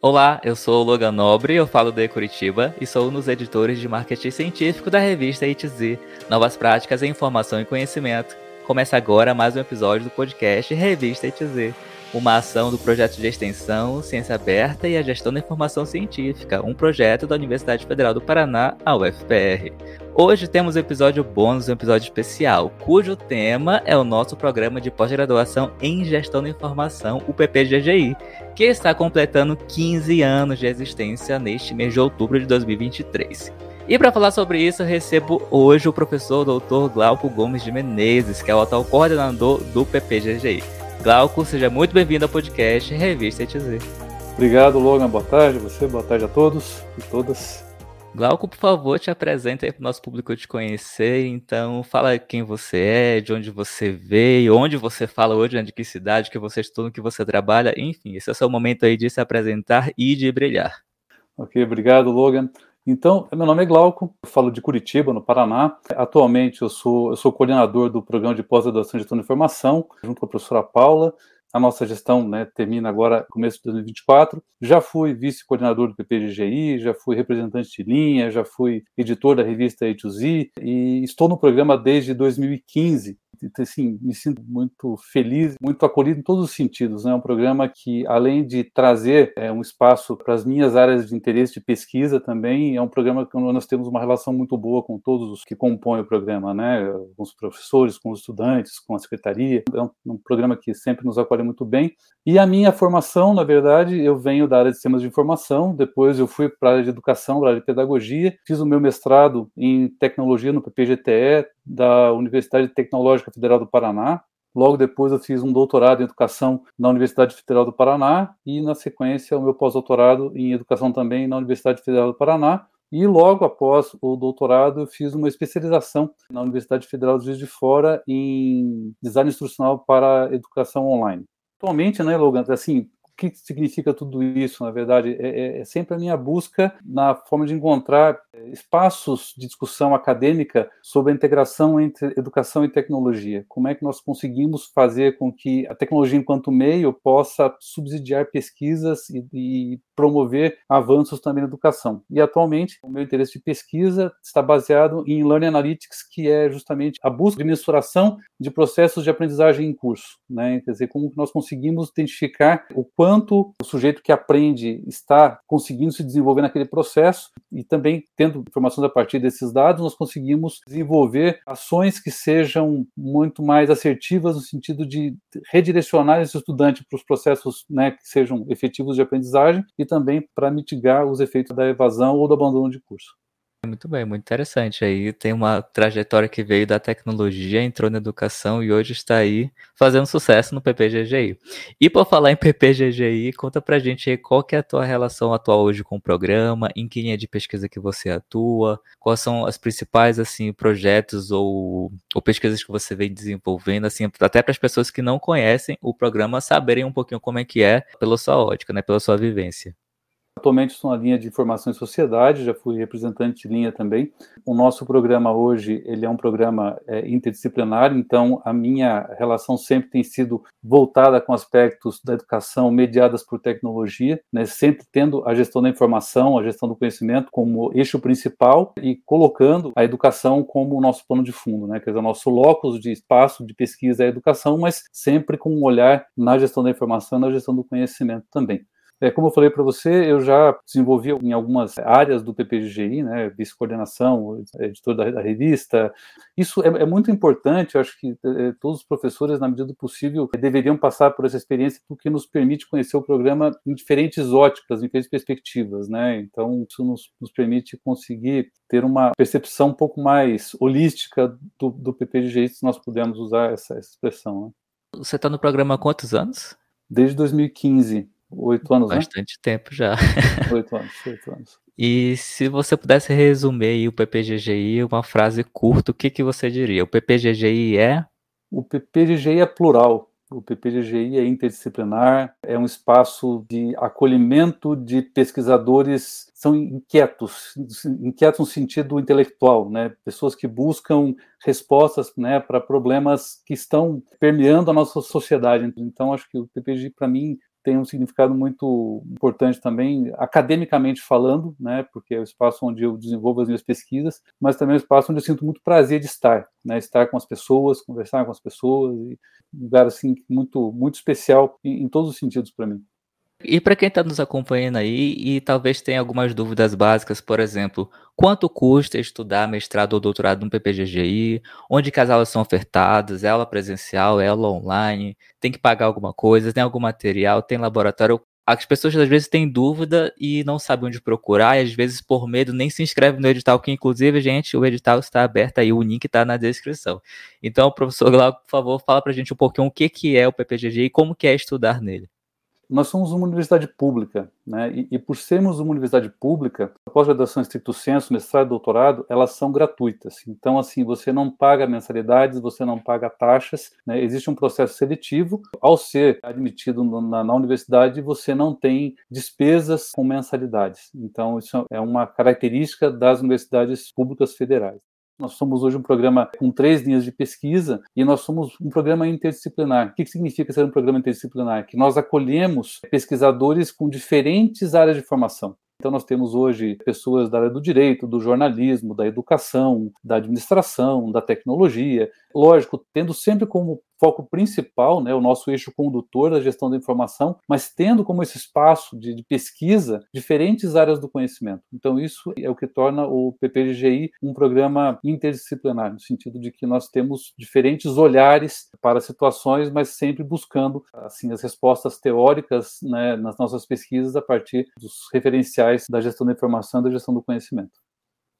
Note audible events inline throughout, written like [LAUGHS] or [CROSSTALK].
Olá, eu sou o Logan Nobre, eu falo de Curitiba e sou um dos editores de marketing científico da revista ITZ, Novas Práticas em Informação e Conhecimento. Começa agora mais um episódio do podcast Revista ITZ, uma ação do projeto de extensão Ciência Aberta e a Gestão da Informação Científica, um projeto da Universidade Federal do Paraná, a UFPR. Hoje temos um episódio bônus, um episódio especial, cujo tema é o nosso programa de pós-graduação em Gestão da Informação, o PPGGI, que está completando 15 anos de existência neste mês de outubro de 2023. E para falar sobre isso, recebo hoje o professor Dr. Glauco Gomes de Menezes, que é o atual coordenador do PPGGI. Glauco, seja muito bem-vindo ao podcast Revista ETZ. Obrigado, Logan. Boa tarde a você, boa tarde a todos e todas. Glauco, por favor, te apresenta aí para o nosso público te conhecer. Então, fala quem você é, de onde você veio, onde você fala hoje, de que cidade que você estuda, que você trabalha. Enfim, esse é o seu momento aí de se apresentar e de brilhar. Ok, obrigado, Logan. Então, meu nome é Glauco, eu falo de Curitiba, no Paraná. Atualmente, eu sou, eu sou coordenador do programa de pós-graduação de gestão de informação, junto com a professora Paula a nossa gestão né, termina agora começo de 2024. Já fui vice-coordenador do PPGGI, já fui representante de linha, já fui editor da revista A2Z e estou no programa desde 2015 assim, me sinto muito feliz, muito acolhido em todos os sentidos. É um programa que, além de trazer é, um espaço para as minhas áreas de interesse de pesquisa também, é um programa que nós temos uma relação muito boa com todos os que compõem o programa, né? com os professores, com os estudantes, com a secretaria. É um, um programa que sempre nos acolhe muito bem. E a minha formação, na verdade, eu venho da área de sistemas de informação, depois eu fui para a área de educação, para a área de pedagogia, fiz o meu mestrado em tecnologia no PPGTE, da Universidade Tecnológica Federal do Paraná. Logo depois eu fiz um doutorado em educação na Universidade Federal do Paraná e na sequência o meu pós-doutorado em educação também na Universidade Federal do Paraná. E logo após o doutorado eu fiz uma especialização na Universidade Federal de Juiz de Fora em design instrucional para educação online. Atualmente, né, Logan, assim, que significa tudo isso, na verdade? É, é, é, sempre a minha busca na forma de encontrar é, espaços de discussão acadêmica sobre a integração entre educação e tecnologia. Como é que nós conseguimos fazer com que a tecnologia, enquanto meio, possa subsidiar pesquisas e, e promover avanços também na educação. E atualmente, o meu interesse de pesquisa está baseado em Learning Analytics, que é justamente a busca de mensuração de processos de aprendizagem em curso. Né? Quer dizer, como nós conseguimos identificar o quanto o sujeito que aprende está conseguindo se desenvolver naquele processo e também, tendo informações a partir desses dados, nós conseguimos desenvolver ações que sejam muito mais assertivas no sentido de redirecionar esse estudante para os processos né, que sejam efetivos de aprendizagem e também para mitigar os efeitos da evasão ou do abandono de curso. Muito bem, muito interessante. Aí tem uma trajetória que veio da tecnologia, entrou na educação e hoje está aí fazendo sucesso no PPGGI. E por falar em PPGGI, conta pra gente aí qual que é a tua relação atual hoje com o programa, em que linha de pesquisa que você atua, quais são os principais assim projetos ou, ou pesquisas que você vem desenvolvendo, assim, até para as pessoas que não conhecem o programa saberem um pouquinho como é que é pela sua ótica, né, pela sua vivência. Atualmente estou na linha de informação e sociedade, já fui representante de linha também. O nosso programa hoje, ele é um programa é, interdisciplinar, então a minha relação sempre tem sido voltada com aspectos da educação mediadas por tecnologia, né, sempre tendo a gestão da informação, a gestão do conhecimento como eixo principal e colocando a educação como o nosso plano de fundo, né, quer dizer, o nosso locus de espaço de pesquisa é a educação, mas sempre com um olhar na gestão da informação na gestão do conhecimento também. É, como eu falei para você, eu já desenvolvi em algumas áreas do PPGI, né, vice-coordenação, editor da, da, revista. Isso é, é, muito importante, eu acho que é, todos os professores, na medida do possível, deveriam passar por essa experiência, porque nos permite conhecer o programa em diferentes óticas, em diferentes perspectivas, né? Então, isso nos, nos permite conseguir ter uma percepção um pouco mais holística do, do PPGI, se nós pudermos usar essa, essa expressão. Né? Você está no programa há quantos anos? Desde 2015. Oito anos, né? Bastante né? tempo já. [LAUGHS] Oito anos, oito anos. E se você pudesse resumir o PPGGI uma frase curta, o que, que você diria? O PPGGI é? O PPGGI é plural. O PPGGI é interdisciplinar, é um espaço de acolhimento de pesquisadores são inquietos, inquietos no sentido intelectual, né? Pessoas que buscam respostas, né, para problemas que estão permeando a nossa sociedade. Então, acho que o PPGI para mim tem um significado muito importante também, academicamente falando, né, porque é o espaço onde eu desenvolvo as minhas pesquisas, mas também é o espaço onde eu sinto muito prazer de estar, né, estar com as pessoas, conversar com as pessoas, um lugar assim muito muito especial em, em todos os sentidos para mim. E para quem está nos acompanhando aí e talvez tenha algumas dúvidas básicas, por exemplo, quanto custa estudar mestrado ou doutorado no PPGGI? Onde que as aulas são ofertadas? É aula presencial? É aula online? Tem que pagar alguma coisa? Tem algum material? Tem laboratório? As pessoas às vezes têm dúvida e não sabem onde procurar, e às vezes por medo nem se inscreve no edital, que inclusive, gente, o edital está aberto aí, o link está na descrição. Então, professor Glauco, por favor, fala para a gente um pouquinho o que, que é o PPGG e como que é estudar nele nós somos uma universidade pública, né? E, e por sermos uma universidade pública, a pós-graduação estricto senso, mestrado doutorado, elas são gratuitas. Então, assim, você não paga mensalidades, você não paga taxas, né? Existe um processo seletivo. Ao ser admitido na, na universidade, você não tem despesas com mensalidades. Então, isso é uma característica das universidades públicas federais. Nós somos hoje um programa com três linhas de pesquisa e nós somos um programa interdisciplinar. O que significa ser um programa interdisciplinar? Que nós acolhemos pesquisadores com diferentes áreas de formação. Então, nós temos hoje pessoas da área do direito, do jornalismo, da educação, da administração, da tecnologia. Lógico, tendo sempre como foco principal, né, o nosso eixo condutor da gestão da informação, mas tendo como esse espaço de, de, pesquisa diferentes áreas do conhecimento. Então, isso é o que torna o PPGI um programa interdisciplinar, no sentido de que nós temos diferentes olhares para situações, mas sempre buscando assim as respostas teóricas né, nas nossas pesquisas a partir dos referenciais da gestão da informação e da gestão do conhecimento.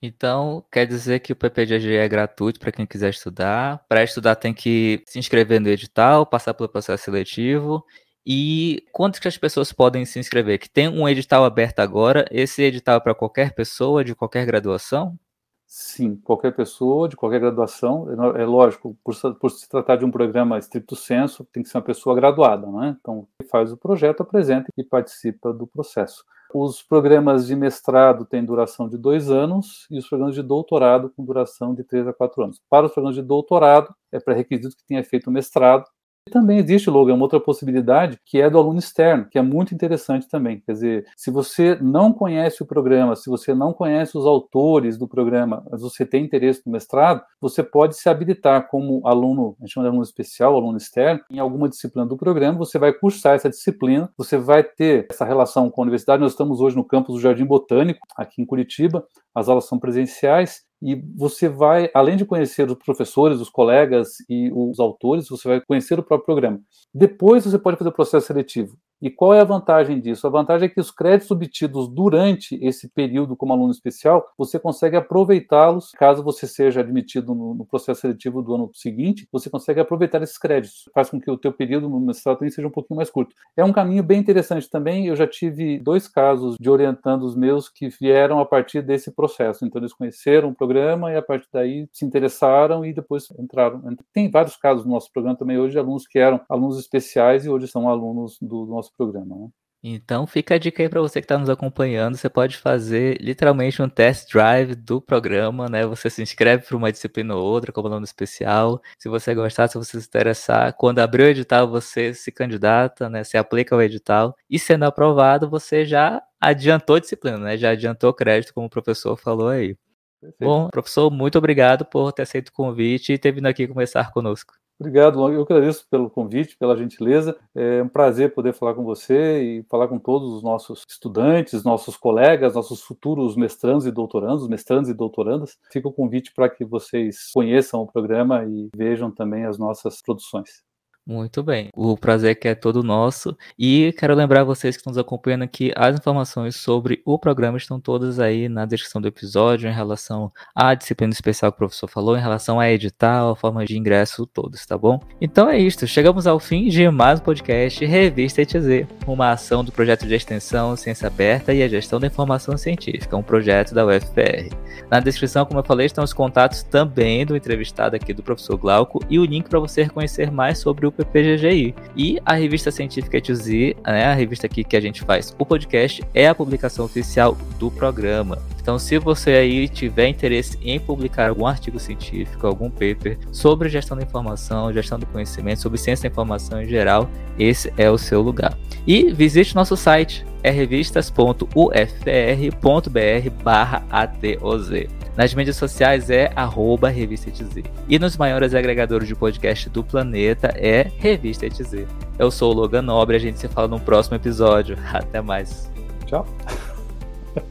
Então, quer dizer que o PPGG é gratuito para quem quiser estudar. Para estudar tem que se inscrever no edital, passar pelo processo seletivo. E quantas que as pessoas podem se inscrever? Que tem um edital aberto agora. Esse edital é para qualquer pessoa de qualquer graduação? Sim, qualquer pessoa de qualquer graduação. É, é lógico, por, por, se tratar de um programa estricto senso, tem que ser uma pessoa graduada, né? Então, faz o projeto, apresenta e participa do processo. Os programas de mestrado têm duração de dois anos e os programas de doutorado com duração de três a quatro anos. Para os programas de doutorado, é pré-requisito que tenha feito mestrado também existe, Logan, uma outra possibilidade que é do aluno externo, que é muito interessante também. Quer dizer, se você não conhece o programa, se você não conhece os autores do programa, mas você tem interesse no mestrado, você pode se habilitar como aluno, a gente chama de aluno especial, aluno externo, em alguma disciplina do programa, você vai cursar essa disciplina, você vai ter essa relação com a universidade. Nós estamos hoje no campus do Jardim Botânico, aqui em Curitiba, as aulas são presenciais, e você vai, além de conhecer os professores, os colegas e os autores, você vai conhecer o próprio programa. Depois você pode fazer o processo seletivo. E qual é a vantagem disso? A vantagem é que os créditos obtidos durante esse período como aluno especial, você consegue aproveitá-los, caso você seja admitido no, processo seletivo do ano seguinte, você consegue aproveitar esses créditos. Faz com que o teu período no mestrado também seja um pouquinho mais curto. É um caminho bem interessante também. Eu já tive dois casos de orientandos meus que vieram a partir desse processo. Então eles conheceram o programa e a partir daí se interessaram e depois entraram. Tem vários casos no nosso programa também hoje de alunos que eram alunos especiais e hoje são alunos do nosso nosso programa. Né? Então fica a dica aí para você que está nos acompanhando. Você pode fazer literalmente um test drive do programa, né? Você se inscreve para uma disciplina ou outra, como aluno especial. Se você gostar, se você se interessar, quando abrir o edital, você se candidata, né? Se aplica ao edital. E sendo aprovado, você já adiantou a disciplina, né? Já adiantou crédito, como o professor falou aí. Perfeito. Bom, professor, muito obrigado por ter aceito o convite e ter vindo aqui conversar conosco. Obrigado, eu agradeço pelo convite, pela gentileza. É um prazer poder falar com você e falar com todos os nossos estudantes, nossos colegas, nossos futuros mestrandos e doutorandos, mestrandos e doutorandas. Fica o convite para que vocês conheçam o programa e vejam também as nossas produções. Muito bem. O prazer que é todo nosso. E quero lembrar vocês que estão nos acompanhando que as informações sobre o programa estão todas aí na descrição do episódio em relação à disciplina especial que o professor falou, em relação a edital, a forma de ingresso, todos, tá bom? Então é isso. Chegamos ao fim de mais um podcast Revista ETZ, uma ação do projeto de extensão Ciência Aberta e a Gestão da Informação Científica, um projeto da UFPR. Na descrição, como eu falei, estão os contatos também do entrevistado aqui do professor Glauco e o link para você conhecer mais sobre o PPGGI. E a revista científica Z, né, a revista aqui que a gente faz o podcast, é a publicação oficial do programa. Então, se você aí tiver interesse em publicar algum artigo científico, algum paper sobre gestão da informação, gestão do conhecimento, sobre ciência da informação em geral, esse é o seu lugar. E visite nosso site, é revistas.ufr.br/atoz. Nas mídias sociais é arroba Revista ETZ. E nos maiores agregadores de podcast do planeta é Revista ETZ. Eu sou o Logan Nobre, a gente se fala no próximo episódio. Até mais. Tchau.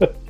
[LAUGHS]